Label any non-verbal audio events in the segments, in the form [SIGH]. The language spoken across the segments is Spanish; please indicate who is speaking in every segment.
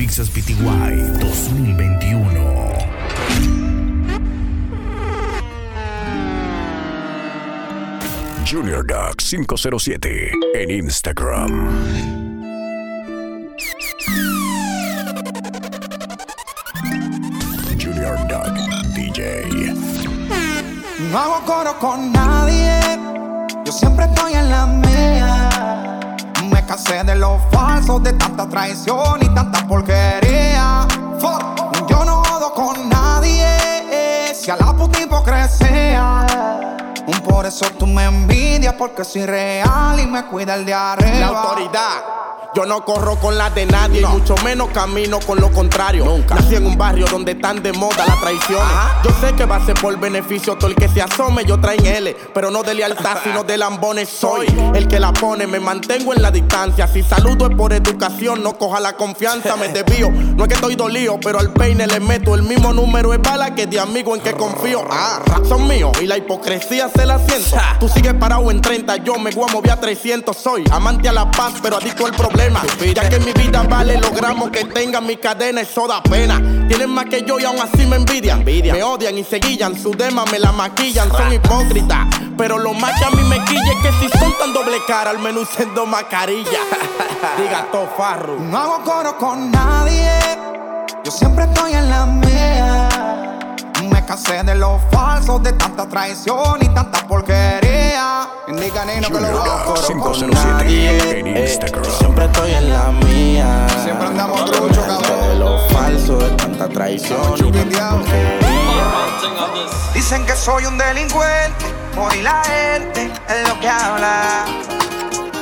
Speaker 1: Mixes PTY 2021. Junior Duck 507 en Instagram. Junior Duck DJ.
Speaker 2: No hago coro con nadie, yo siempre estoy en la mía. Cansé de los falsos, de tanta traición y tanta porquería. Yo no jodo con nadie, si a la puta hipocresía. Por eso tú me envidias, porque soy real y me cuida el de arriba.
Speaker 3: La autoridad. Yo no corro con la de nadie, y mucho menos camino con lo contrario.
Speaker 4: Nunca.
Speaker 3: Nací en un barrio donde están de moda las traiciones.
Speaker 2: Ajá.
Speaker 3: Yo sé que va a ser por beneficio todo el que se asome, yo traen L, pero no de lealtad, [LAUGHS] sino de lambones. Soy el que la pone, me mantengo en la distancia. Si saludo es por educación, no coja la confianza, me [LAUGHS] desvío. No es que estoy dolido, pero al peine le meto el mismo número de bala que de amigo en que confío. Ah, son míos y la hipocresía se la siento. Tú sigues parado en 30, yo me voy a mover a 300. Soy amante a la paz, pero adicto al problema. Ya que mi vida vale los gramos que tenga mi cadena, eso da pena. Tienen más que yo y aún así me envidian.
Speaker 4: Envidia.
Speaker 3: Me odian y se guillan, su dema me la maquillan, son hipócritas. Pero lo más que a mí me quilla es que si son tan doble cara, al menos usen dos mascarillas. [LAUGHS] Diga todo farro.
Speaker 2: No hago coro con nadie, yo siempre estoy en la mía. Me cansé de los falsos, de tanta traición y tanta porquería. Indica Nino que lo
Speaker 1: Junior
Speaker 2: hago
Speaker 1: Duck
Speaker 2: coro con
Speaker 1: 507
Speaker 2: nadie.
Speaker 1: en
Speaker 4: Eh, siempre estoy en la mía.
Speaker 2: Siempre andamos trucho, cabrón.
Speaker 4: De lo falso, de tanta traición. y.
Speaker 2: Dicen que soy un delincuente, por y la gente es lo que habla.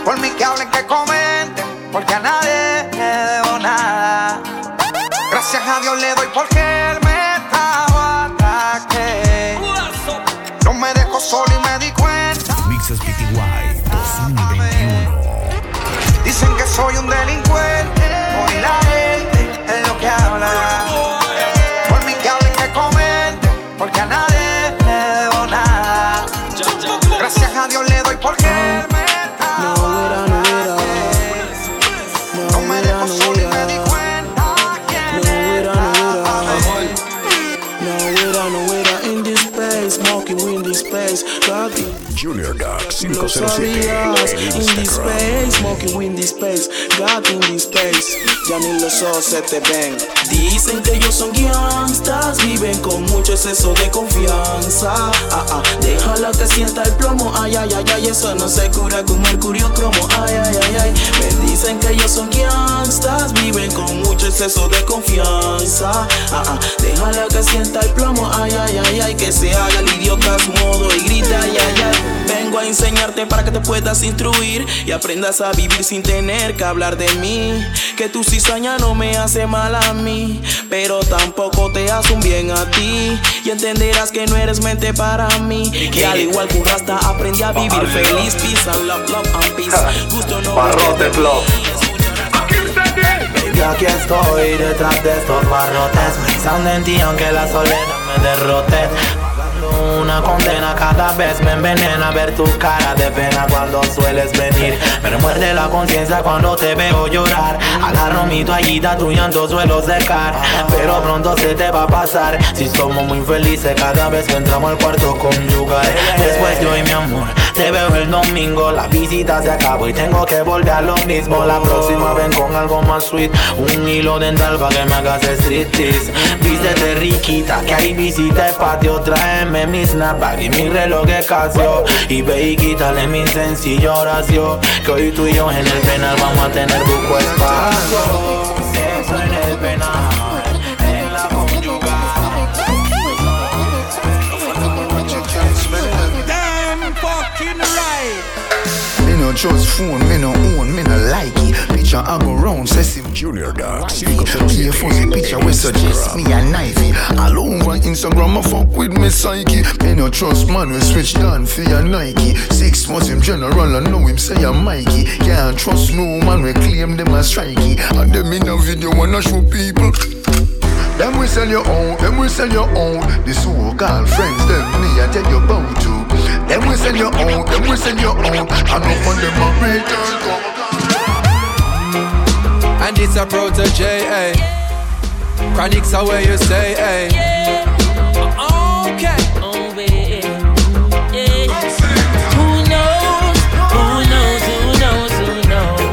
Speaker 2: Por mí que hablen, que comenten, porque a nadie le debo nada. Gracias a Dios le doy porque él me estaba ataque. No me dejó solo y me di soy un delincuente,
Speaker 1: 507
Speaker 4: sabías,
Speaker 1: en
Speaker 4: in this space, smoking in this space, God in this space, ya ni los ojos se te ven. Dicen que ellos son gangsters, viven con mucho exceso de confianza. Ah, ah, déjala que sienta el plomo, ay, ay, ay, ay, eso no se cura con mercurio cromo, ay, ay, ay, ay. Me dicen que ellos son gangsters, viven con mucho exceso de confianza. Ah, ah, déjala que sienta el plomo, ay, ay, ay, ay, que se haga el idiota a modo y grita, ay, ay. Vengo a enseñarte para que te puedas instruir y aprendas a vivir sin tener que hablar de mí. Que tu cizaña no me hace mal a mí, pero tampoco te hace un bien a ti. Y entenderás que no eres mente para mí. Al igual que un rasta aprendí a vivir feliz. Peace and love, love and peace. Gusto no
Speaker 5: Barrote flow.
Speaker 4: Baby, aquí estoy detrás de estos barrotes. Pensando en ti aunque la soledad me derrote una condena. Cada vez me envenena Ver tu cara de pena cuando sueles venir. Me remuerde la conciencia cuando te veo llorar. Agarro mi toallita, tu llanto suelo secar Pero pronto se te va a pasar. Si somos muy felices cada vez que entramos al cuarto conyugal. Después yo y mi amor te veo el domingo, la visita se acabó y tengo que volver a lo mismo. La próxima ven con algo más sweet, un hilo dental para que me hagas striptease. Vístete riquita, que hay visita el patio. Tráeme mi snapback y mi reloj de Casio. Y ve y quítale mi sencilla oración. Que hoy tú y yo en el penal vamos a tener buco espacio.
Speaker 6: Trust phone, me no own, me no like it. Picture I go round, say sim
Speaker 1: Junior Duck
Speaker 6: Be a fuzzy picture we suggest me a knifey. All over Instagram, I fuck with me psyche. Me no trust man, we switch down for your Nike. Six months him general, I know him say I'm Mikey. Can't trust no man, we claim them as strikey. And them in a video wanna show people. Them we sell your own, them we sell your own. The so-called friends, them me I tell you about. Them we sell your own, them we sell your own. I know for them a return come.
Speaker 7: And it's a protege, eh. Chronic's are where you say, eh. Okay.
Speaker 8: Oh, baby. Yeah. Who knows? Who knows? Who knows? Who knows?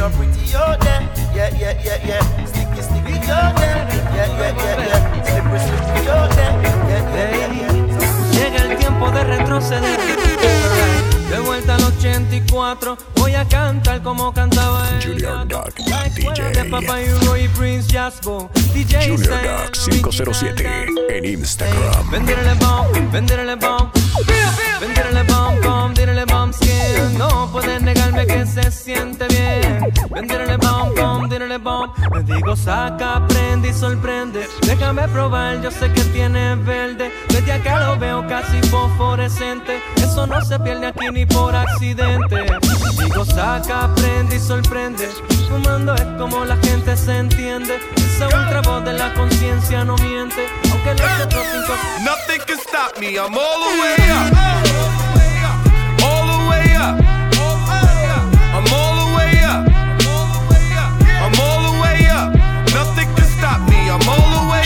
Speaker 9: No pretty out there, yeah, yeah, yeah, yeah. Sticky, sticky out there, yeah, yeah, yeah, yeah. Slippery, slippery out there, yeah, yeah, yeah, yeah.
Speaker 10: Llega el tiempo de retroceder. De vuelta al 84, voy a cantar como cantaba el
Speaker 1: Junior. Duck, DJ.
Speaker 10: de Papa Hugo y Prince Jasbo. DJ
Speaker 1: Junior Duck 507 en Instagram.
Speaker 10: Venderle bomb, venderle bomb. Venderle bomb, bomb, direle bomb. No puedes negarme que se siente bien. Venderle bomb, bomb, direle bomb. Me digo, saca, prende y sorprende. Déjame probar, yo sé que tiene verde. Desde acá lo veo casi fosforescente. Eso no se pierde aquí ni por accidente. Digo, saca, prende y sorprende. Fumando es como la gente se entiende. Esa ultra voz de la conciencia no miente. Aunque los otros cinco
Speaker 7: Nothing can stop me. I'm all the way up.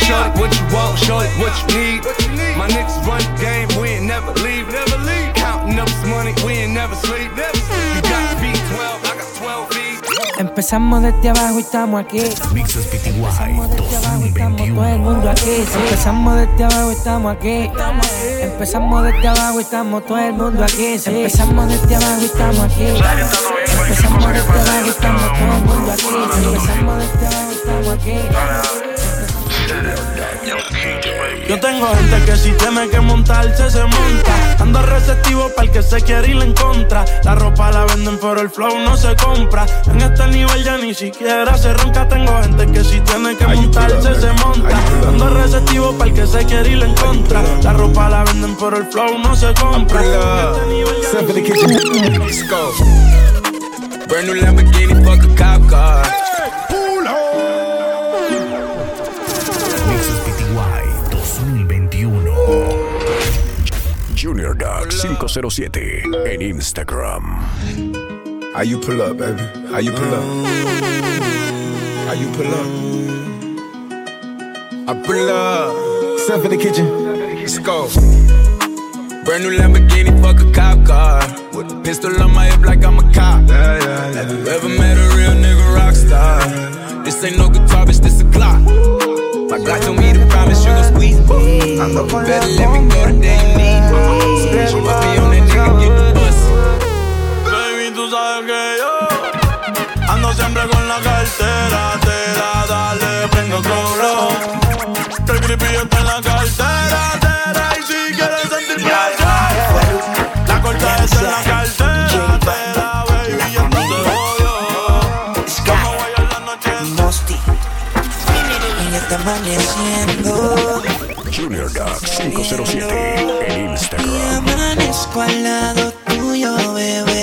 Speaker 7: Show it what you want, show what you need. My niggas run the game, we ain't never leave, never leave. Counting up this money, we ain't never sleep, never
Speaker 10: Empezamos desde abajo y estamos aquí.
Speaker 1: Mixes PTY
Speaker 10: Empezamos desde abajo y estamos todo el
Speaker 1: 2021.
Speaker 10: mundo aquí. Empezamos desde abajo y estamos aquí. Empezamos desde abajo y estamos todo el mundo aquí. Empezamos desde abajo y estamos aquí. Empezamos desde abajo y estamos todo el mundo aquí. Empezamos desde abajo y estamos aquí.
Speaker 11: Yo tengo gente que si tiene que montarse se monta. Ando receptivo para el que se quiere ir en contra. La ropa la venden pero el flow no se compra. En este nivel ya ni siquiera se ronca. Tengo gente que si tiene que montarse se monta. Ando receptivo para el que se quiere ir en contra. La ropa la venden pero el flow no se compra. En este.
Speaker 7: Let's go. Brand new Lamborghini, fuck a cop car.
Speaker 1: Dark507 en Instagram.
Speaker 7: How you pull up, baby? How you pull up? How you pull up? I pull up. Step in the kitchen. Let's go. Brand new Lamborghini, fuck a cop car. With a pistol on my hip like I'm a cop. Have you ever met a real nigga rock star? This ain't no guitar, bitch, this a clock. God told me to promise squeeze me. You better let me go the day you need me. Must be on.
Speaker 11: Baby, tú sabes que yo ando siempre con la cartera.
Speaker 1: Junior Duck 507 en
Speaker 9: y
Speaker 1: Instagram.
Speaker 9: amanezco al lado tuyo, bebé.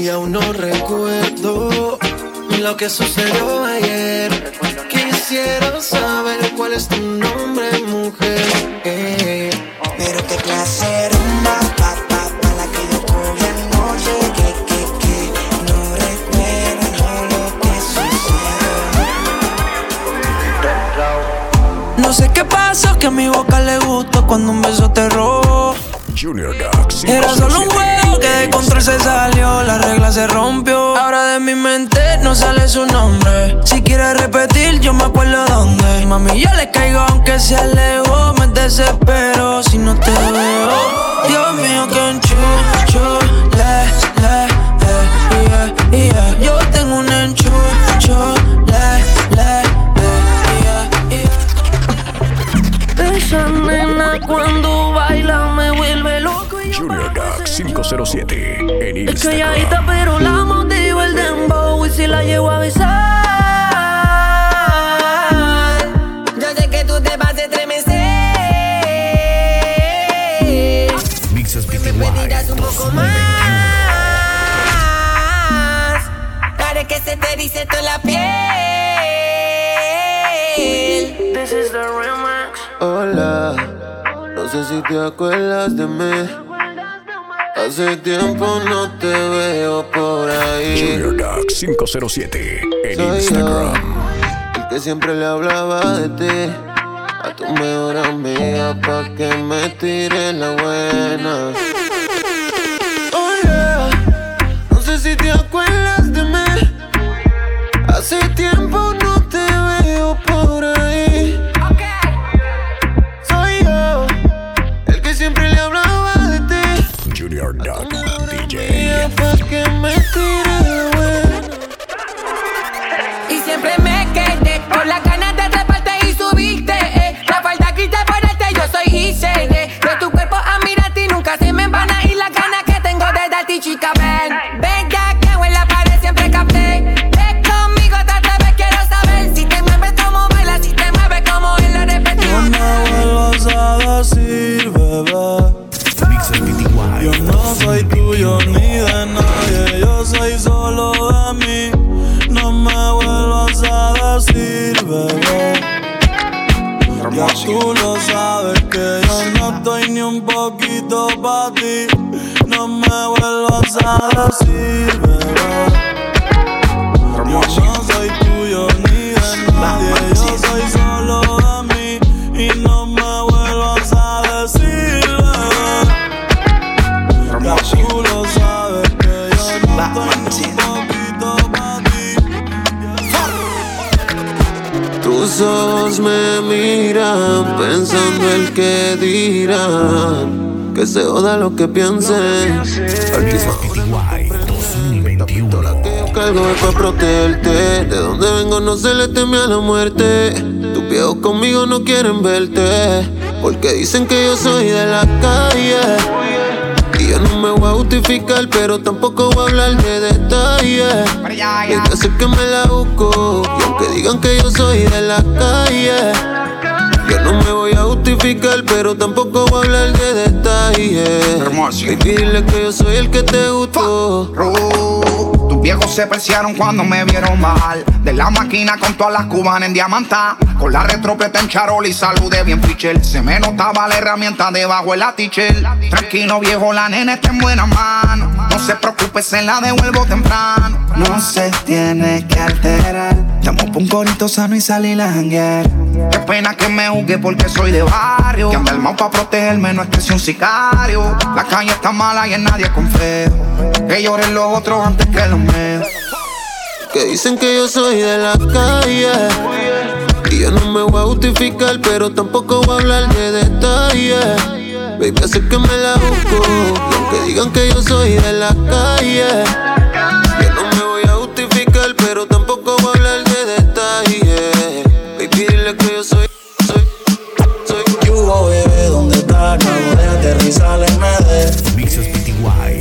Speaker 12: Y aún no recuerdo lo que sucedió ayer. Quisiera saber cuál es tu nombre, mujer.
Speaker 9: Que
Speaker 10: a mi boca le gustó cuando un beso te robó.
Speaker 1: Junior Duck 507
Speaker 10: Era solo un juego que de control se salió, la regla se rompió. Ahora de mi mente no sale su nombre. Si quieres repetir, yo me acuerdo dónde. Mami, yo le caigo aunque se alejó. Me desespero si no te veo. Dios mío, que enchucho, le, le, eh, yeah, yeah. Yo tengo un enchucho, cuando baila me vuelve loco. Y yo
Speaker 1: Junior Duck 507 en Instagram.
Speaker 10: Es calladita, pero la motiva el dembow. Y si la llevo a besar,
Speaker 13: yo sé que tú te vas a estremecer.
Speaker 1: Mixes BTY. Me pedirás
Speaker 13: un
Speaker 1: poco
Speaker 13: más. Haré que se te dice toda la piel. No sé si te acuerdas de mí. Hace tiempo no te veo por ahí.
Speaker 1: Junior Duck
Speaker 14: 507 en
Speaker 15: Soy Instagram. yo, el que siempre le hablaba de ti. A tu mejor amiga pa'
Speaker 13: que me tire la buena. El que dirán. Que se joda lo que piensen. Pistola que yo cargo es pa' protegerte. De donde vengo no se le teme a la muerte. Tus viejos conmigo no quieren verte. Porque dicen que yo soy de la calle. Y yo no me voy a justificar, pero tampoco voy a hablar de detalles. Hay que hacer que me la busco. Y aunque digan que yo soy de la calle, yo no me voy a justificar, pero tampoco voy a hablar de detalles. Hay que dile que yo soy el que te gustó.
Speaker 16: Tus viejos se preciaron cuando me vieron bajar De la máquina con todas las cubanas en diamanta. Con la retropeta en charol y saludé bien fichel Se me notaba la herramienta debajo el atichel Tranquilo viejo, la nena está en buenas manos No se preocupe, se la devuelvo temprano. No se tiene que alterar. Estamos pa' un corito sano y salir a janguear Qué pena que me juzgue porque soy de barrio. Que anda armado pa' protegerme, no es que sea un sicario. La calle está mala y en nadie confío Que lloren los otros antes que los míos.
Speaker 13: Que dicen que yo soy de la calle. Y yo no me voy a justificar, pero tampoco voy a hablar de detalles. Baby, hace que me la busco. Y aunque digan que yo soy de la calle, yo no me voy a justificar, pero tampoco voy a hablar de detalles. Baby, dile que yo soy, soy, soy.
Speaker 15: Yugo, bebé, ¿dónde estás? Acabo de aterrizar en MD.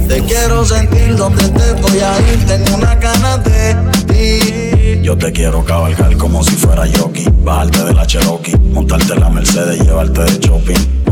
Speaker 15: Te quiero sentir donde te voy a ir. Tengo una ganas de ti. Yo te quiero cabalgar como si fuera jockey. Bajarte de la Cherokee, montarte en la Mercedes, llevarte de shopping.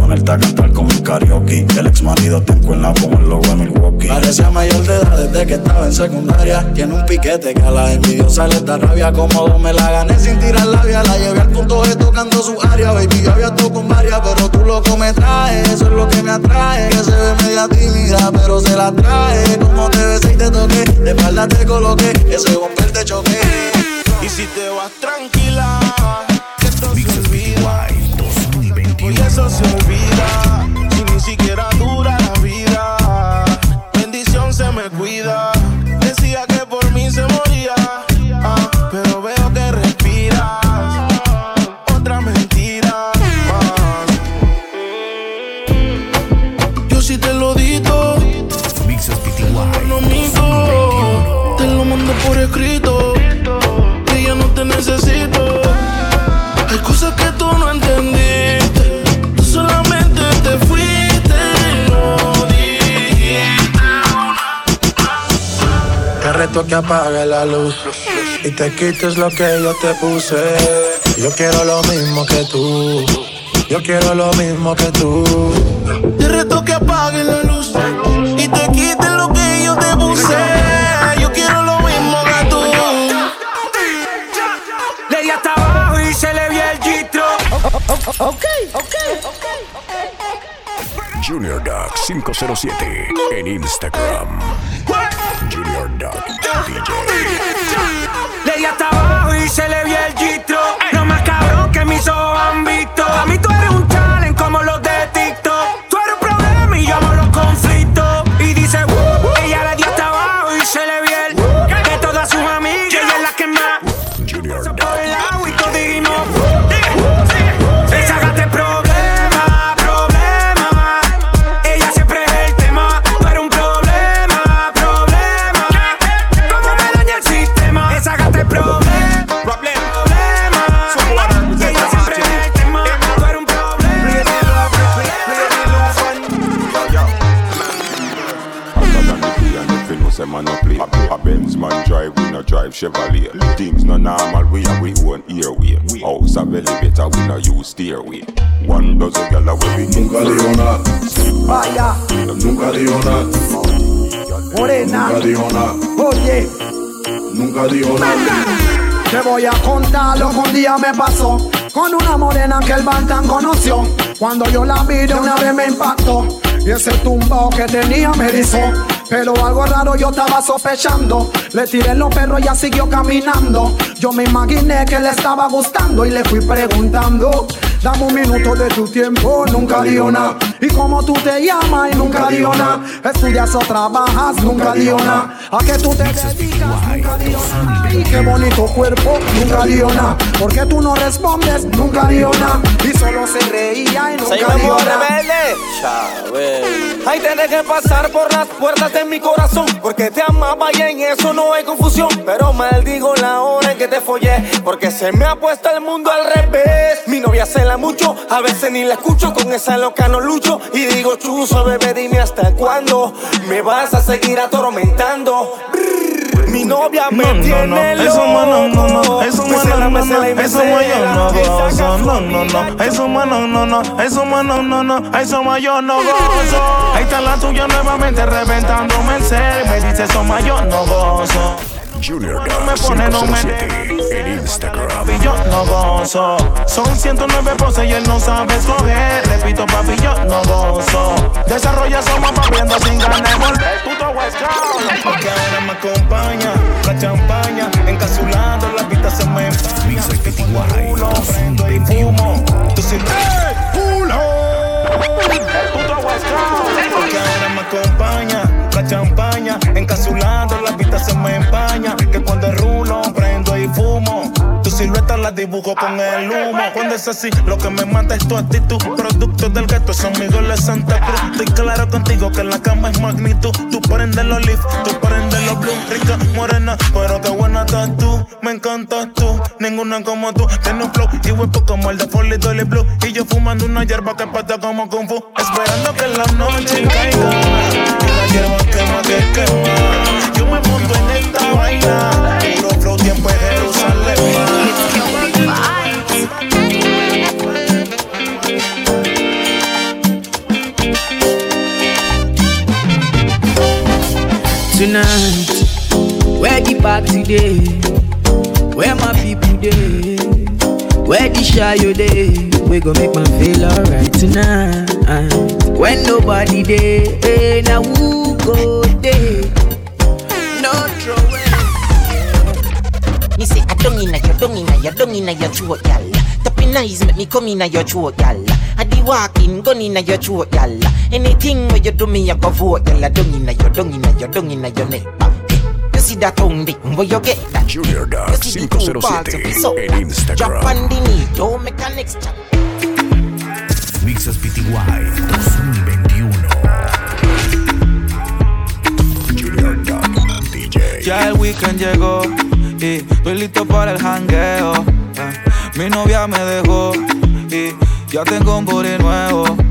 Speaker 15: Con mi karaoke. El ex marido te encuentra como el logo de Milwaukee. Parecía mayor de edad desde que estaba en secundaria. Tiene un piquete que a la envidiosa le da rabia. Cómodo me la gané sin tirar labia. La llevé al punto G tocando su área. Baby, yo había tocado con varias, pero tú loco me traes. Eso es lo que me atrae. Que se ve media tímida, pero se la trae. Como te besé y te toqué. De espalda te coloqué. Ese bumper te choqué.
Speaker 11: Y si te vas tranquila, que esto se olvida. Y eso se olvida.
Speaker 15: Apague la luz y te quites lo que yo te puse. Yo quiero lo mismo que tú. Yo quiero lo mismo que tú.
Speaker 11: Te reto que apagues la luz y te quites lo que yo te puse. Yo quiero lo mismo que tú.
Speaker 14: Le di hasta abajo y se le vio el gistro. Ok, ok.
Speaker 1: Junior Duck 507 en Instagram. Junior Duck
Speaker 17: use stairway One dozen gyal a we be Nunca digo nada
Speaker 18: Vaya,
Speaker 17: Nunca digo nada
Speaker 18: morena.
Speaker 17: Nunca digo nada
Speaker 18: Oye,
Speaker 17: Nunca digo nada
Speaker 18: te voy a contar lo que un día me pasó con una morena que el Bantan conoció. Cuando yo la vi de una vez me impactó y ese tumbao que tenía me erizó. Pero algo raro yo estaba sospechando. Le tiré los perros y ella siguió caminando. Yo me imaginé que le estaba gustando y le fui preguntando. Dame un minuto de tu tiempo, nunca dio nada. Y como tú te llamas y nunca dio nada. Estudias o trabajas, nunca dio nada. A que tú te dedicas, nunca dio nada. Y qué bonito cuerpo, nunca dio nada. Porque tú no respondes, nunca dio nada. Y solo se reía y nunca dio nada.
Speaker 19: rebelde. Ay, tenés que pasar por las puertas de mi corazón. Porque te amaba y en eso no hay confusión. Pero maldigo la hora en que te follé. Porque se me ha puesto el mundo al revés. Mi novia se la mucho, a veces ni la escucho. Con esa loca no lucho. Y digo, chuzo, bebé, dime hasta cuándo me vas a seguir atormentando. Brrr, Mi novia me
Speaker 11: No, no,
Speaker 19: tiene
Speaker 11: no,
Speaker 19: loco.
Speaker 11: eso mano, no, no, eso mano, no, no, eso mano, no gozo, no, no, no, eso mano, no, no, eso mano, no, no, eso yo no gozo. Ahí está la tuya nuevamente reventándome el ser, me dice eso yo no gozo.
Speaker 1: Junior
Speaker 11: me
Speaker 1: Duck
Speaker 11: pone, no me
Speaker 1: 507 en Instagram.
Speaker 11: Y yo no gozo. Son 109 poses y él no sabe escoger. Repito, papi, yo no gozo. Desarrolla somos papiando sin ganas de volver. Puto West Coast. Porque ahora me acompaña la champaña. Encapsulando la pista se me empaña. Culo, prendo y fumo. Tú sí El puto West. Porque ahora me acompaña. Se me empaña. Que cuando rulo prendo y fumo. Tu silueta la dibujo con el humo. Cuando es así, lo que me mata es tu actitud. Producto del gato, son mis goles Santa Cruz. Estoy claro contigo que la cama es magnitud. Tú prendes los leaf, tú prendes los blue. Rica, morena, pero qué buena estás tú. Me encantas tú, ninguna como tú. Tiene un flow y huepo como el de Folly Dolly Blue. Y yo fumando una hierba que pata como Kung Fu. Esperando que la noche caiga.
Speaker 20: Where my people day? Where the shy you day? We gon' make man feel alright tonight. When nobody day, hey, eh, now who go day? No trouble.
Speaker 21: Me say, I don't inna your, don't inna your, don't inna your throat, y'all. Tapping eyes make me come inna your throat, y'all. I di walking, gun inna your throat, y'all. Anything where you do me, I go vote, y'all. Don't inna your, don't inna your, don't inna your neck. You see that tongue dick, where you get that?
Speaker 1: Junior
Speaker 21: of
Speaker 1: 507
Speaker 21: it, so
Speaker 1: en
Speaker 21: Drop
Speaker 1: Instagram.
Speaker 21: on the knee, make.
Speaker 1: Mixes PTY 2021. Junior Duck DJ.
Speaker 22: Ya el weekend llegó y estoy listo para el jangueo. Eh, Mi novia me dejó y ya tengo un booty nuevo.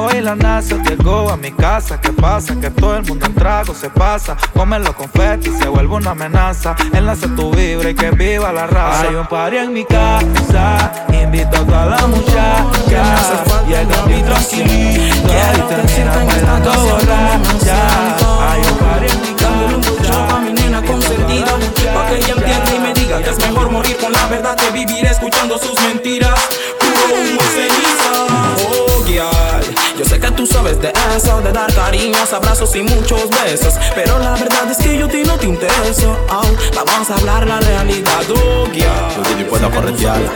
Speaker 22: Hoy la NASA llegó a mi casa. ¿Qué pasa? Que todo el mundo en trago se pasa. Come los confetis, se vuelve una amenaza. Enlace tu vibra y que viva la raza. Hay un party en mi casa. Invito a toda la muchacha.
Speaker 5: Abrazos y muchos besos. Pero la verdad es que yo a ti no te intereso. Oh, vamos a hablar la realidad, oh, yeah.
Speaker 22: Yo estoy dispuesto a corretearla.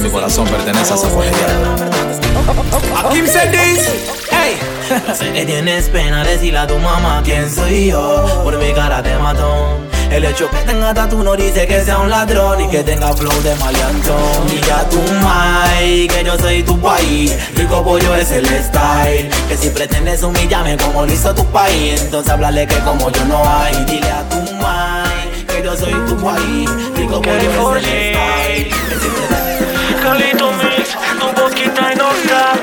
Speaker 22: Mi corazón pertenece a esa
Speaker 5: A Kim Sendis, hey.
Speaker 4: Sé que tienes pena decirle a tu mamá quién soy yo Por mi cara de matón El hecho que tenga tatu no dice que sea un ladrón Y que tenga flow de maleantón. Ya tu mai, que yo soy tu país Rico pollo es el style. Que si pretendes humillarme como lo hizo tu país Entonces háblale que como yo no hay. Dile a tu mai, que yo soy tu país Rico pollo es el style. Que si pretendes
Speaker 11: Calito Mix, tu boquita y nota.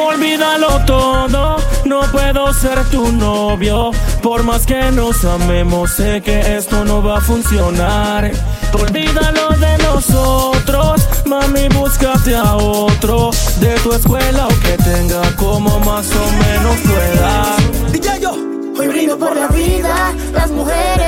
Speaker 11: Olvídalo todo, no puedo ser tu novio. Por más que nos amemos, sé que esto no va a funcionar. Olvídalo de nosotros, mami, búscate a otro de tu escuela o que tenga como más o menos tu edad.
Speaker 23: DJ yo, hoy brindo por la vida, las mujeres.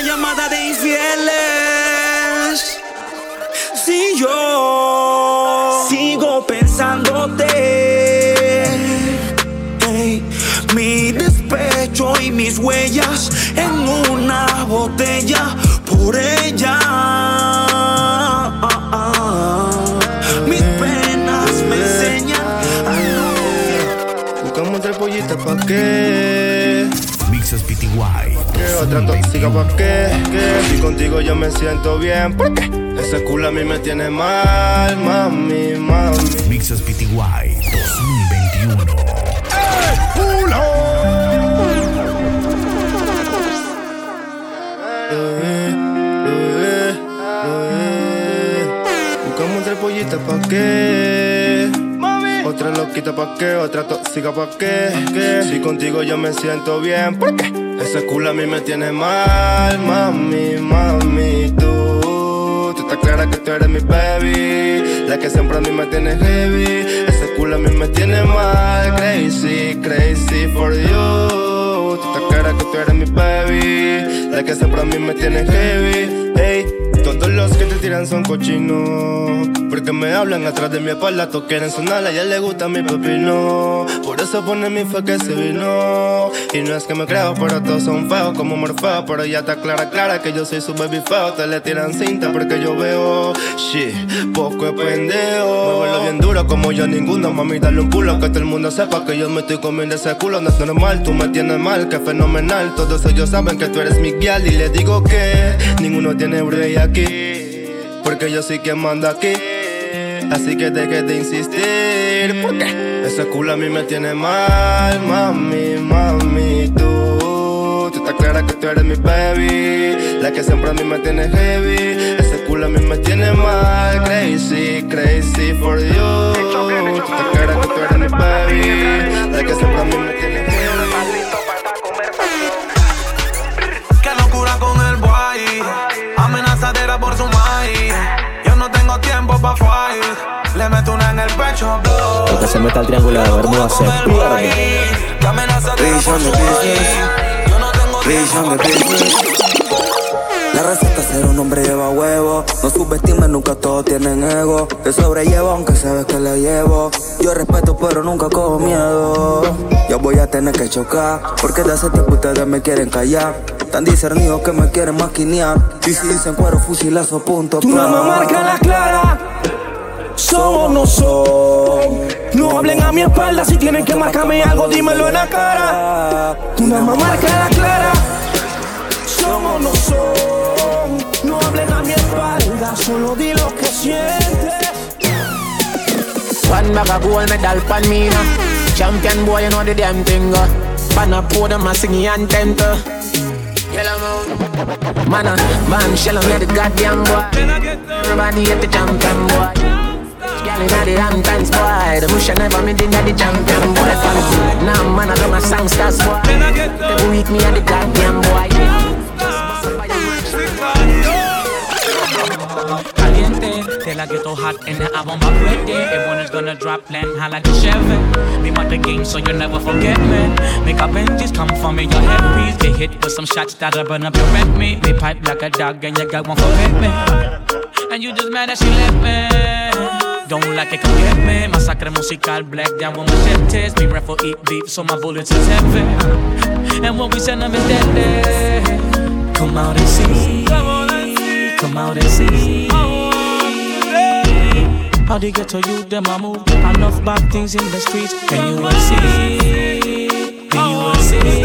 Speaker 5: Una llamada de infieles. Si yo sigo pensándote, ey, mi despecho y mis huellas en una botella por ella. Mis penas me enseñan a
Speaker 24: Buscamos otra pollita pa' qué.
Speaker 1: Mixes PTY
Speaker 24: ¿Qué otra tóxica pa' qué? ¿Qué? Si contigo yo me siento bien. ¿Por qué? Ese culo a mí me tiene mal, mami, mami.
Speaker 1: Mixes PTY 2021.
Speaker 24: Eh, eh, eh. Buscamos otra pollita pa' qué. Otra loquita pa' qué, otra tóxica pa' qué. ¿Qué? Si contigo yo me siento bien, ¿por qué? Ese culo a mí me tiene mal, mami, mami, tú. Tú estás clara que tú eres mi baby, la que siempre a mí me tiene heavy. Ese culo a mí me tiene mal, crazy, crazy for you. Tú estás clara que tú eres mi baby, la que siempre a mí me tiene heavy. Hey, todos los que te tiran son cochinos. Porque me hablan atrás de mi espalda, todos quieren sonar, a ella le gusta mi pepino. Por eso pone mi fe que se vino. Y no es que me creo, pero todos son feos como Morfeo. Pero ya está clara, clara que yo soy su baby feo. Te le tiran cinta porque yo veo, shit, poco es pendejo. Muévelo bien duro como yo ninguno, mami, dale un culo. Que todo el mundo sepa que yo me estoy comiendo ese culo. No es normal, tú me tienes mal, que fenomenal. Todos ellos saben que tú eres mi guial. Y les digo que ninguno tiene break Porque yo soy quien manda aquí. Así que deje de insistir. ¿Por qué? Ese culo a mí me tiene mal, mami, mami, tú. Tú estás clara que tú eres mi baby. La que siempre a mí me tiene heavy. Ese culo a mí me tiene mal, crazy, crazy for you. Tú estás clara que tú eres mi baby. La que siempre a mí me tiene heavy.
Speaker 5: Pa' fight. Le meto una en el pecho, blow.
Speaker 25: El que se meta al triángulo de Bermuda se pierde.
Speaker 5: Maíz. Yo no tengo
Speaker 26: de. La receta ser un hombre lleva huevo. No subestime, nunca todos tienen ego. Te sobrellevo aunque sabes que le llevo. Yo respeto, pero nunca cojo miedo. Yo voy a tener que chocar. Porque de hace tiempo ustedes me quieren callar. Tan discernidos que me quieren maquinear. Y si dicen cuero, fusilazo, punto.
Speaker 5: Tu mamá marca la clara. Son o no son. No hablen a mi espalda si tienen que marcarme algo, dímelo en la cara. Tu mamá marca la clara. Son o no son. No hablen a mi espalda, solo di lo que sientes.
Speaker 21: One bag of gold medal pan me now. Champion boy, you know the damn thing. uh.
Speaker 27: a podium, I sing your anthem Man, a man, shell on the goddamn boy. Everybody at the champion boy. Girl inna the Hamptons boy, the bush I never made inna the champion boy. Now man, I love my songsters boy. They weak me at the goddamn boy.
Speaker 8: Te la ghetto hot and the album up ready. Everyone is gonna drop land high like a Chevy. Me want the game so you'll never forget me. Make up Benjis come for me, your headpiece. Get hit with some shots that'll burn up your meat. Me pipe like a dog and you got one for me. And you just mad that she left me. Don't like it, come get me. Masacre musical, black down with machetes. Me rifle eat beef, so my bullets is heavy. And when we send them is deadly. Come out and see. Come out and see. How they get to you, them I move. Enough bad things in the streets. Can you will see? Can you will see?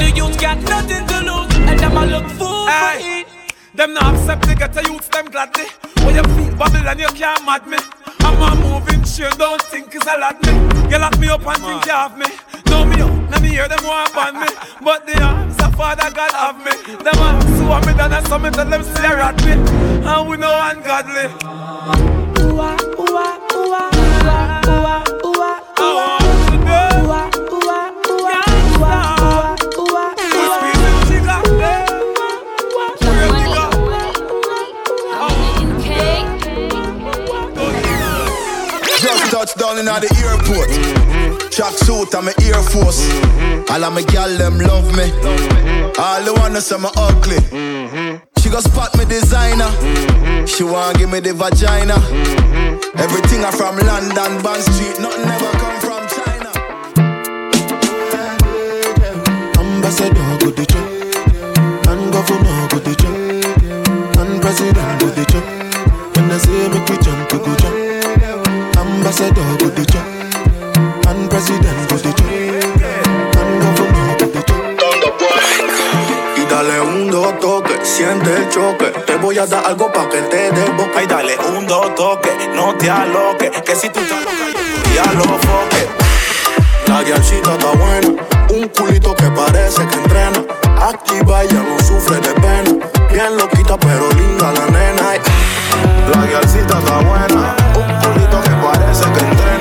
Speaker 8: The youth got nothing to lose, and them I look fool for it.
Speaker 10: Them not accept to get a youth them gladly. When you feel bubble and you can't mad me. I'm a moving chain, don't think it's a lot me. You lock me up and think you have me. Know me up, let me hear them want ban me. But the arms of Father God have me. Them arms who have me done and some tell them stare at me. And we know ungodly.
Speaker 8: Ooh ah, ooh ah, ooh ah, ooh ah, ooh ah, ooh ah, ooh ah. Ooh ah, ooh ah, ooh ah, ooh ah, ooh ah, ooh ah, ooh ah.
Speaker 11: Just touched down in the airport. Track suit and my Air Force. Mm-hmm. All of my gal them love me. Mm-hmm. All the wanna say me ugly. Mm-hmm. She go spot me designer. She want give me the vagina. Everything I from London, Bond Street. Nothing ever come from China.
Speaker 28: Ambassador go the check, and governor go the check, and president go the check. When they say make we jump, we go jump. Ambassador go the and president go the check, and governor go the check.
Speaker 11: Y dale un dos toque, siente el choque. Te voy a dar algo pa' que te boca.
Speaker 29: Ay, dale un dos toque, no te aloques. Que si tú estás loca, yo ya lo foque.
Speaker 11: La guialcita está buena, un culito que parece que entrena. Activa, ella no sufre de pena. Bien loquita, pero linda la nena. La guialcita está buena, un culito que parece que entrena.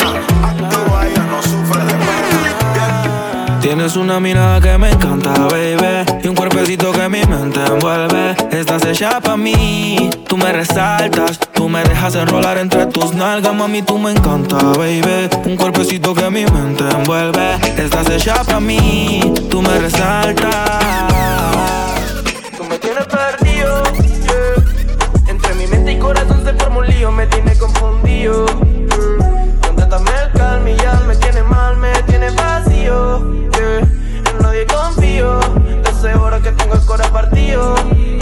Speaker 22: Tienes una mirada que me encanta, baby. Y un cuerpecito que mi mente envuelve. Estás hecha pa' mí, tú me resaltas. Tú me dejas enrolar entre tus nalgas, mami, tú me encanta, baby. Un cuerpecito que mi mente envuelve. Estás hecha pa' mí, tú me resaltas.
Speaker 23: Tú me tienes perdido. Entre mi mente y corazón se forma un lío, me tiene confundido. yeah. Contéstame el calma y ya me tiene mal, me tiene vacío. Nadie confío, hace horas que tengo el corazón partido.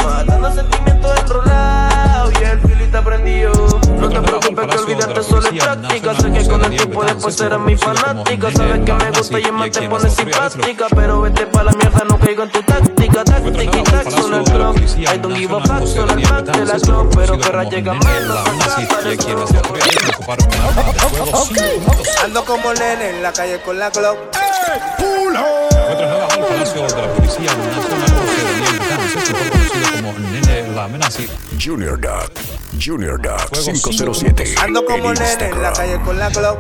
Speaker 23: Matando sentimientos enrolados y el filo está prendido. No te preocupes que olvídate solo es práctica. Sé que con el tiempo después serás mi fanática. Sabes que me gusta y en más te pones simpática. Pero vete pa' la mierda, no caigo en tu táctica. Táctica y tac, son el clock. I don't give a fuck, son el back de la club. Pero perra llega menos
Speaker 11: Ando como nene en la calle con la Glock.
Speaker 30: Encuentros nuevas al Palacio de la Policía Nacional José Daniel Vitán, sexto mejor conocido como Nene La Amenazi.
Speaker 1: Junior Duck. Junior Duck 507.
Speaker 11: Ando como
Speaker 1: en
Speaker 11: nene en la calle con la Glock.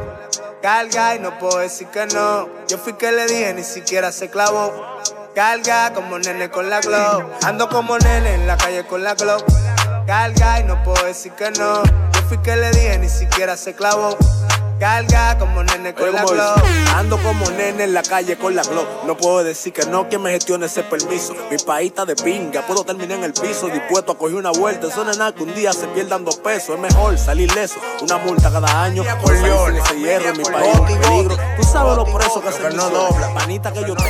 Speaker 11: Carga y no puedo decir que no. Yo fui que le dije, ni siquiera se clavó. Carga como nene con la Glock. Ando como nene en la calle con la Glock. Carga y no puedo decir que no. Yo fui que le dije, ni siquiera se clavó. Carga como nene con la Glock.
Speaker 3: Ando como nene en la calle con la Glock. No puedo decir que no, que me gestione ese permiso. Mi país está de pinga, puedo terminar en el piso. Dispuesto a coger una vuelta. Eso no es nada que un día se pierdan dos pesos. Es mejor salir leso. Una multa cada año. Por león, ese hierro. Mi país es un peligro. Tú sabes lo presos que hacen no dobla. Panita que yo tengo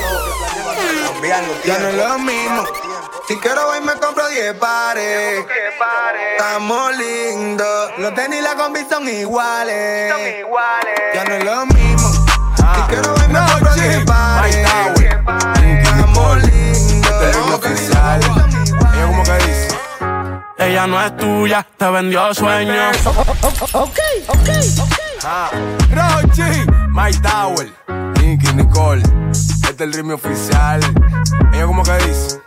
Speaker 3: que
Speaker 11: Ya no es lo mismo. Si quiero voy me compro 10 pares. Estamos lindos. Los tenis y la combi son iguales. Ya no es lo mismo. Si quiero voy me compro 10 pares. Estamos lindos.
Speaker 31: oficial. Ella como que dice. Ella no es tuya, te vendió sueños.
Speaker 11: Ok, ok, ok.
Speaker 31: Ah, Rochi, My Tower,
Speaker 11: Nicky, Nicole. Este es el ritmo oficial. Ella como que dice.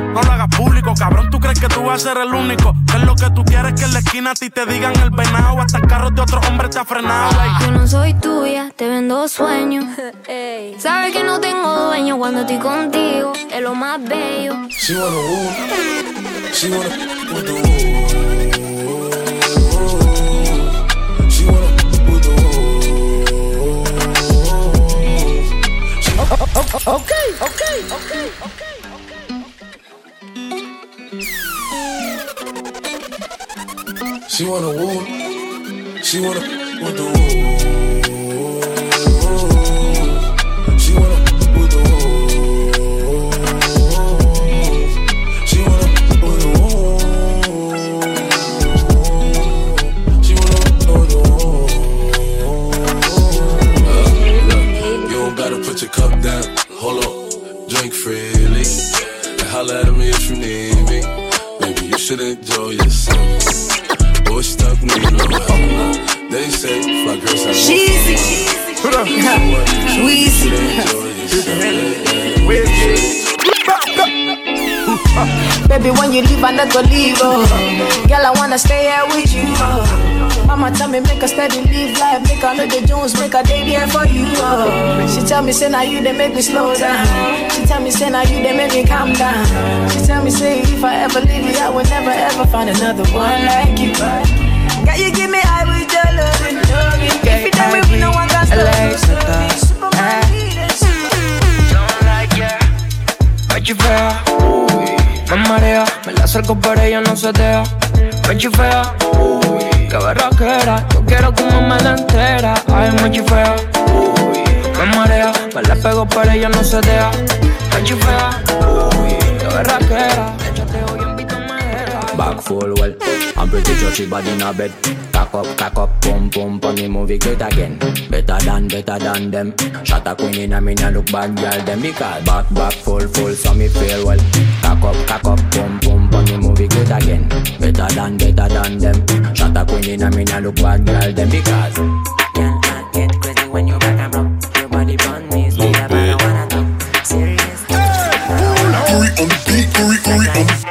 Speaker 3: no lo hagas público. Cabrón, tú crees que tú vas a ser el único. Que es lo que tú quieres que en la esquina a ti te digan el venado. Hasta el carro de otro hombre te ha frenado. ey.
Speaker 8: Yo no soy tuya, te vendo sueños. [LAUGHS] Sabes que no tengo dueño cuando estoy contigo, es lo más bello.
Speaker 6: She wanna woo, she wanna with She wanna woo, she wanna with the woo.
Speaker 23: Make a know the Jones, make a day there for you. Oh. She tell me say now you they make me slow down. She tell me say now you they make me calm down. She tell me say if I ever leave you, I will never ever find another one like you. Girl, you give me with your loving, loving. If you tell me we no one can stop me.
Speaker 32: Chifea, uy, me marea, me la acerco pero ella no se deja. Me chifea, uy, qué berraquera, yo quiero como la entera. Ay, me chifea, uy, me marea, me la pego pero ella no se deja. Me chifea, uy, en Vito
Speaker 33: Back full well. I'm pretty sure she body in a bed. Cock up, cock up, pum pum Pon the movie great again. Better than, better than them. Shot a queen in a me look bad girl them. Because back, back full, full So me feel well Cock up, cock up, pum pum Pon the movie great again. Better than, better than them. Shot a queen in a me nah look bad girl them Because Girl, I get crazy when you back and rock Your body burn me, sweet I wanna talk. Serious.
Speaker 6: Curry on the beat, curry, curry on the
Speaker 34: Coño,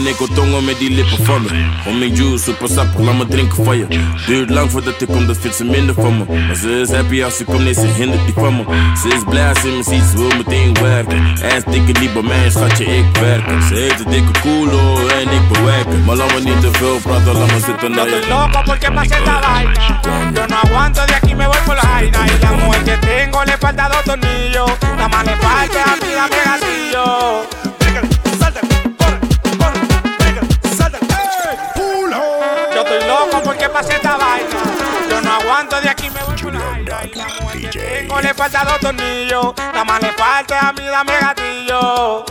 Speaker 35: jongen, ik wil tongen met die lippen van me. Om mijn juice, super sap, laat me drinken van je. Duurt lang voordat ik kom, dat vindt ze minder van me. Maar ze is happy als ze komt, nee, ze hindert die van me. Ze is blij als ze me ziet, ze wil meteen werken. En dikke niet bij mij, schatje, ik werk. Ze heeft een dikke culo en ik bewerken. Maar laat me niet te veel praten, laat me zitten naar je.
Speaker 7: Loco porque pasé esta vaina. Yo no aguanto de aquí, me voy por la vaina. Y la mujer que tengo le falta dos tornillos. La más le falta a mí, dame gatillo. Aguanto de aquí, me voy por la tengo le falta dos tornillos. La más le falta a mí, dame gatillo.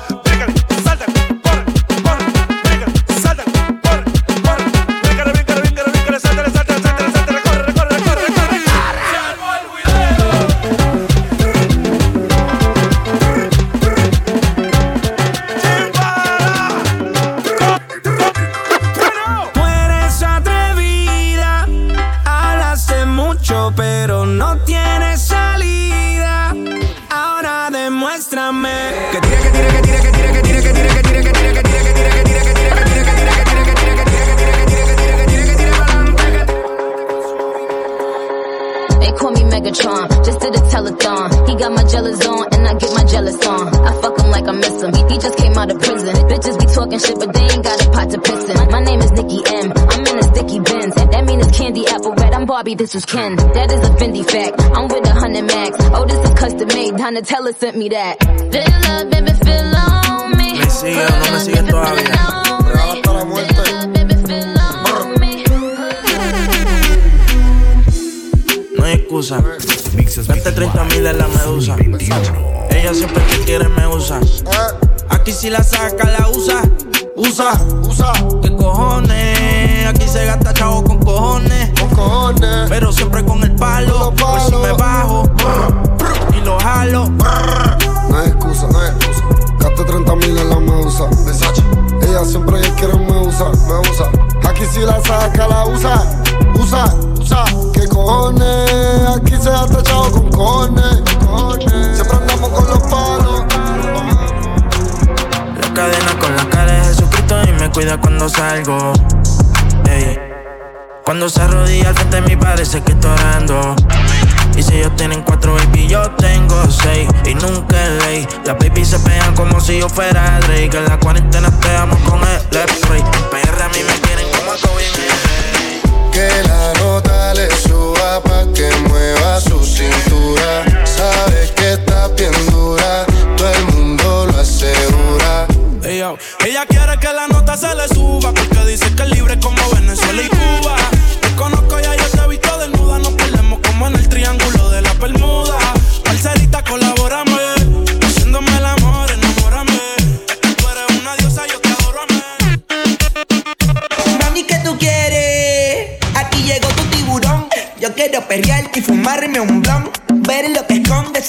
Speaker 33: Got my jealous on, and I get my jealous on. I fuck him like I miss him. He, just came out of prison. Bitches be talking shit, but they ain't got a pot to piss in. My name is Nikki M. I'm in a sticky Benz. That mean it's candy apple red. I'm Barbie, this is Ken. That is a Fendi fact. I'm with a hundred max. Oh, this is custom made. Donatella sent me that. Feel love, baby, feel on me.
Speaker 8: Me sigue o no me sigue todavía.
Speaker 36: Brava hasta la muerte.
Speaker 8: No hay excusa. Date 30 mil en la medusa. Ella siempre que quiere me usa. Aquí si la saca, la usa. Usa, usa. ¿Qué cojones? Aquí se gasta chavo con cojones.
Speaker 36: Con cojones.
Speaker 8: Pero siempre con el palo. Por si me bajo. Y lo jalo.
Speaker 36: No hay excusa, no hay excusa. Gaste 30 mil en la medusa. Ella siempre que quiere me usa, me usa. Aquí si la saca, la usa. Usa, usa. ¿Qué cojones? Aquí se gasta chavo con cojones. Siempre andamos con los palos.
Speaker 8: La cadena con la cara de Jesucristo y me cuida cuando salgo. Cuando se arrodilla al frente de mí parece que estoy orando. Y si ellos tienen cuatro baby, yo tengo seis. Y nunca es ley. Las baby se pegan como si yo fuera Drake. En la cuarentena pegamos con el spray. En PR a mí me quieren
Speaker 36: Que la nota le suba pa' que mueva su cintura. Sabe que está bien dura,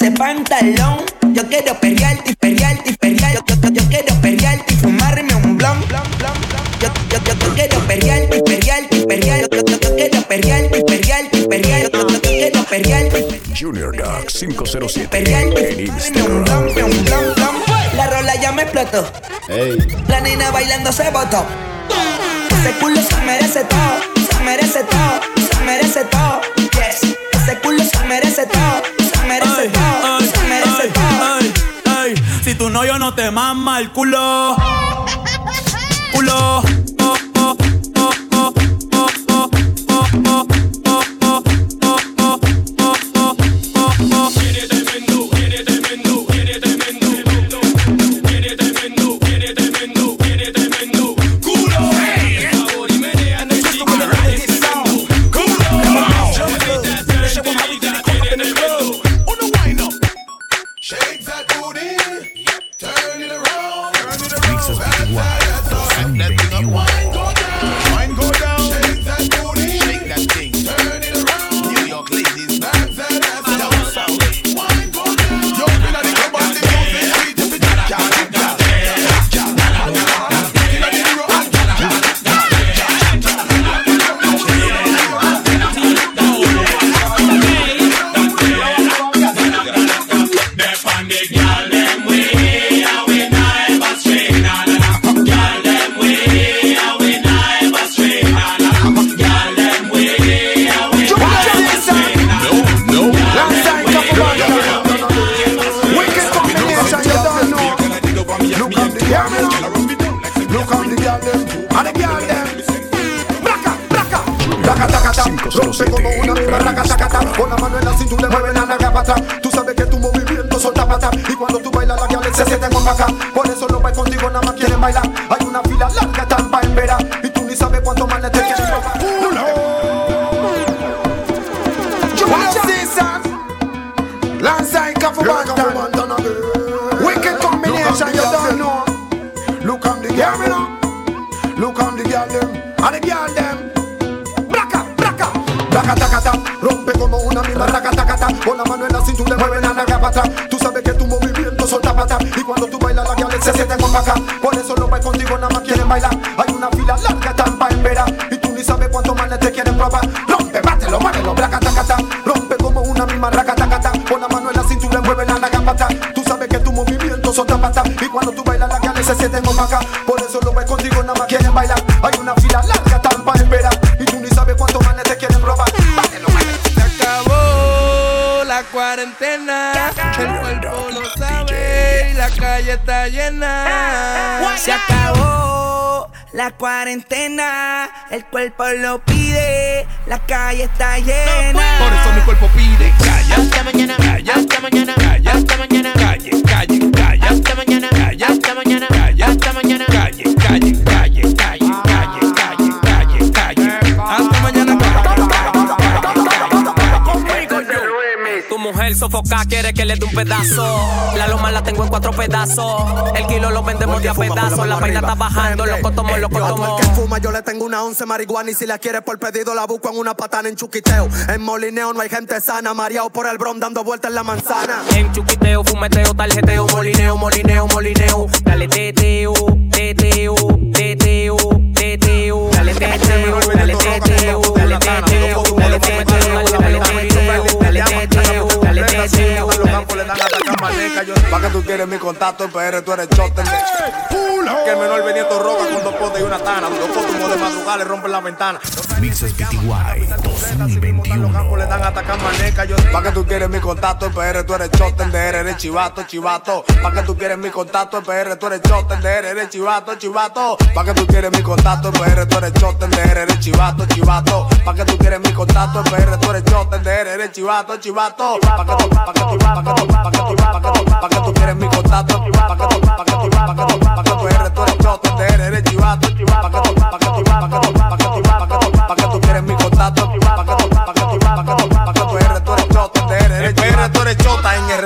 Speaker 7: ese pantalón. Yo quiero perrearte y perrearte y perrear. Yo, yo, yo quiero perrearte y fumarme un blon. Yo, yo, yo, yo quiero perrearte y perrearte y perrear. Yo, yo, yo, yo quiero perrearte y perrearte y perrear. Yo, yo, yo, yo quiero perrearte
Speaker 1: Junior Dog 507
Speaker 7: perrearte
Speaker 1: en
Speaker 7: y
Speaker 1: Instagram.
Speaker 7: La rola ya me explotó. La nena bailando se botó. Ese culo se merece todo, se merece todo, se merece todo.
Speaker 18: Tu novio no te mama el culo, culo.
Speaker 36: quieren
Speaker 37: probar. Rompe, bátelo, mánelo, braca,
Speaker 36: tacata. Rompe como una misma raca, tacata. Con la mano en la cintura, mueve la nagapata. Tú sabes que tus movimientos son tapata. Y cuando tú bailas, la gales se sienten opacas. Por eso lo ves contigo, nada más quieren bailar. Hay una fila larga, tan para esperar. Y tú ni sabes cuántos manes te quieren probar. Se acabó la cuarentena. El cuerpo lo sabe. Y la
Speaker 23: calle está llena.
Speaker 38: Se acabó la cuarentena, el cuerpo lo pide, la calle está llena.
Speaker 23: Por eso mi cuerpo pide calle hasta mañana, calle hasta mañana, calle hasta mañana, calle, calle, calle hasta mañana, calle hasta mañana, calle hasta mañana, calle, calle, calle, calle, calle,
Speaker 39: Tu mujer sofoca, quiere que le dé un pedazo. La loma la tengo en cuatro pedazos. El kilo lo vendemos de a pedazos. La vaina está bajando, loco tomo, loco
Speaker 40: a todo
Speaker 39: tomo.
Speaker 40: que fuma, yo le tengo una once marihuana y si la quiere por pedido la busco en una patana en chuquiteo. En molineo no hay gente sana, mareado por el bron dando vueltas en la manzana.
Speaker 39: En chuquiteo, fumeteo, tarjeteo, molineo, molineo, molineo. Dale teteo, teteo, teteo, teteo. Dale teteo, dale teteo, dale teteo, dale teteo, dale teteo, dale teteo, dale teteo.
Speaker 3: Pa' que tú quieres mi contacto en PR, tú eres choten. Que el menor veniendo roca con dos potes y una tana. Los fotos de madrugada le rompen la ventana.
Speaker 1: Mixes BTY 2021.
Speaker 3: Le dan pa' que tú quieres mi contacto PR, tú eres choten de R, eres chivato, chivato. Pa' que tú quieres mi contacto PR, tú eres choten de R, eres chivato, chivato. Pa' que tú quieres mi contacto PR, tú eres choten de R, eres chivato, chivato. Pa' que tú quieres mi contacto PR, tú eres choten de R, eres chivato, chivato. Pa' que tú, pa' que tú, pa' que tú, pa' que tú, pa' que tú, pa' que tú quieres mi contacto. Pa' que tú, pa' que tú, pa' que tú, pa' que tú eres, tú eres choten de R, eres chivato, chivato. Pa' que tú, pa' que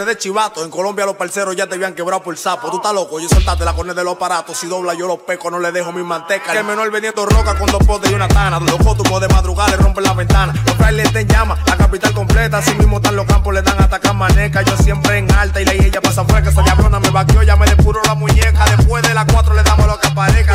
Speaker 3: RD chivato. En Colombia los parceros ya te habían quebrado por sapo. Tú estás loco, yo soltaste la cornea de los aparatos. Si dobla yo los peco, no le dejo mi manteca. Que el menor vendiendo roca con dos potes y una tana. Los fotos de madrugada le rompen la ventana. Los frailes te llaman, la capital completa. Así mismo están los campos, le dan atacar maneca. Yo siempre en alta y la ella pasa fresca. Esa diablona me vaqueó, ya me depuro la muñeca. Después de las cuatro le damos lo que aparezca.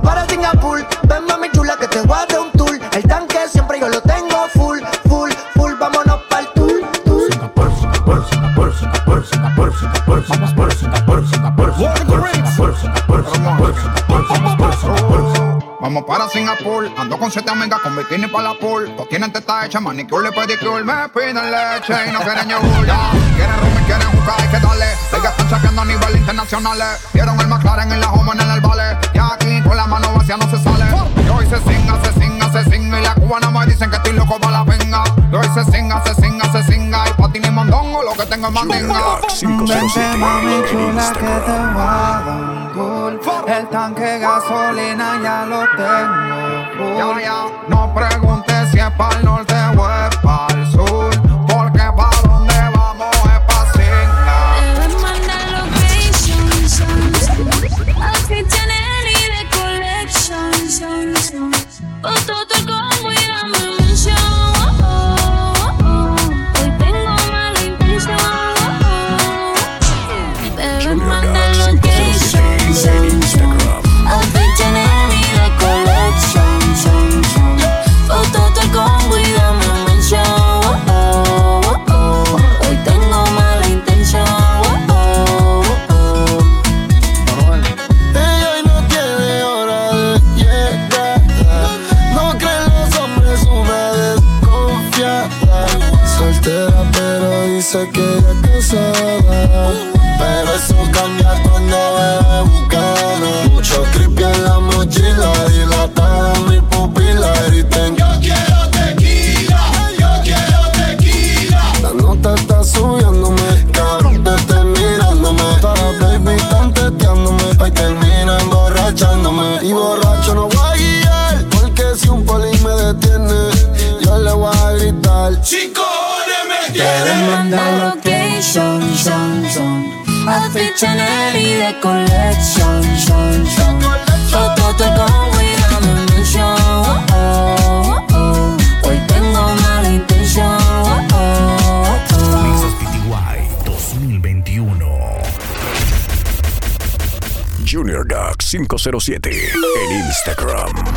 Speaker 16: Singapur,
Speaker 8: con siete amigas con bikini para la pool. Todos tienen teta hecha, manicure y pedicure. Me piden leche y no quieren yogur. ya. Quieren rum y quieren jugar, hay que darle. Ellas están chapeando a nivel internacional. Vieron el McLaren en la home en el vale. Y aquí con la mano vacía no se sale. Yo hice singa, se singa, se singa. Y la cubana me dicen que estoy loco para la venga. Yo hice singa, se singa, se singa. Y patín y mondongo, lo que tengo es mandinga.
Speaker 16: Vente mami chula que te voy a dar un tour. El tanque de gasolina ya lo tengo
Speaker 8: Ya, ya, no preguntes si es para el norte o
Speaker 1: 507 en Instagram.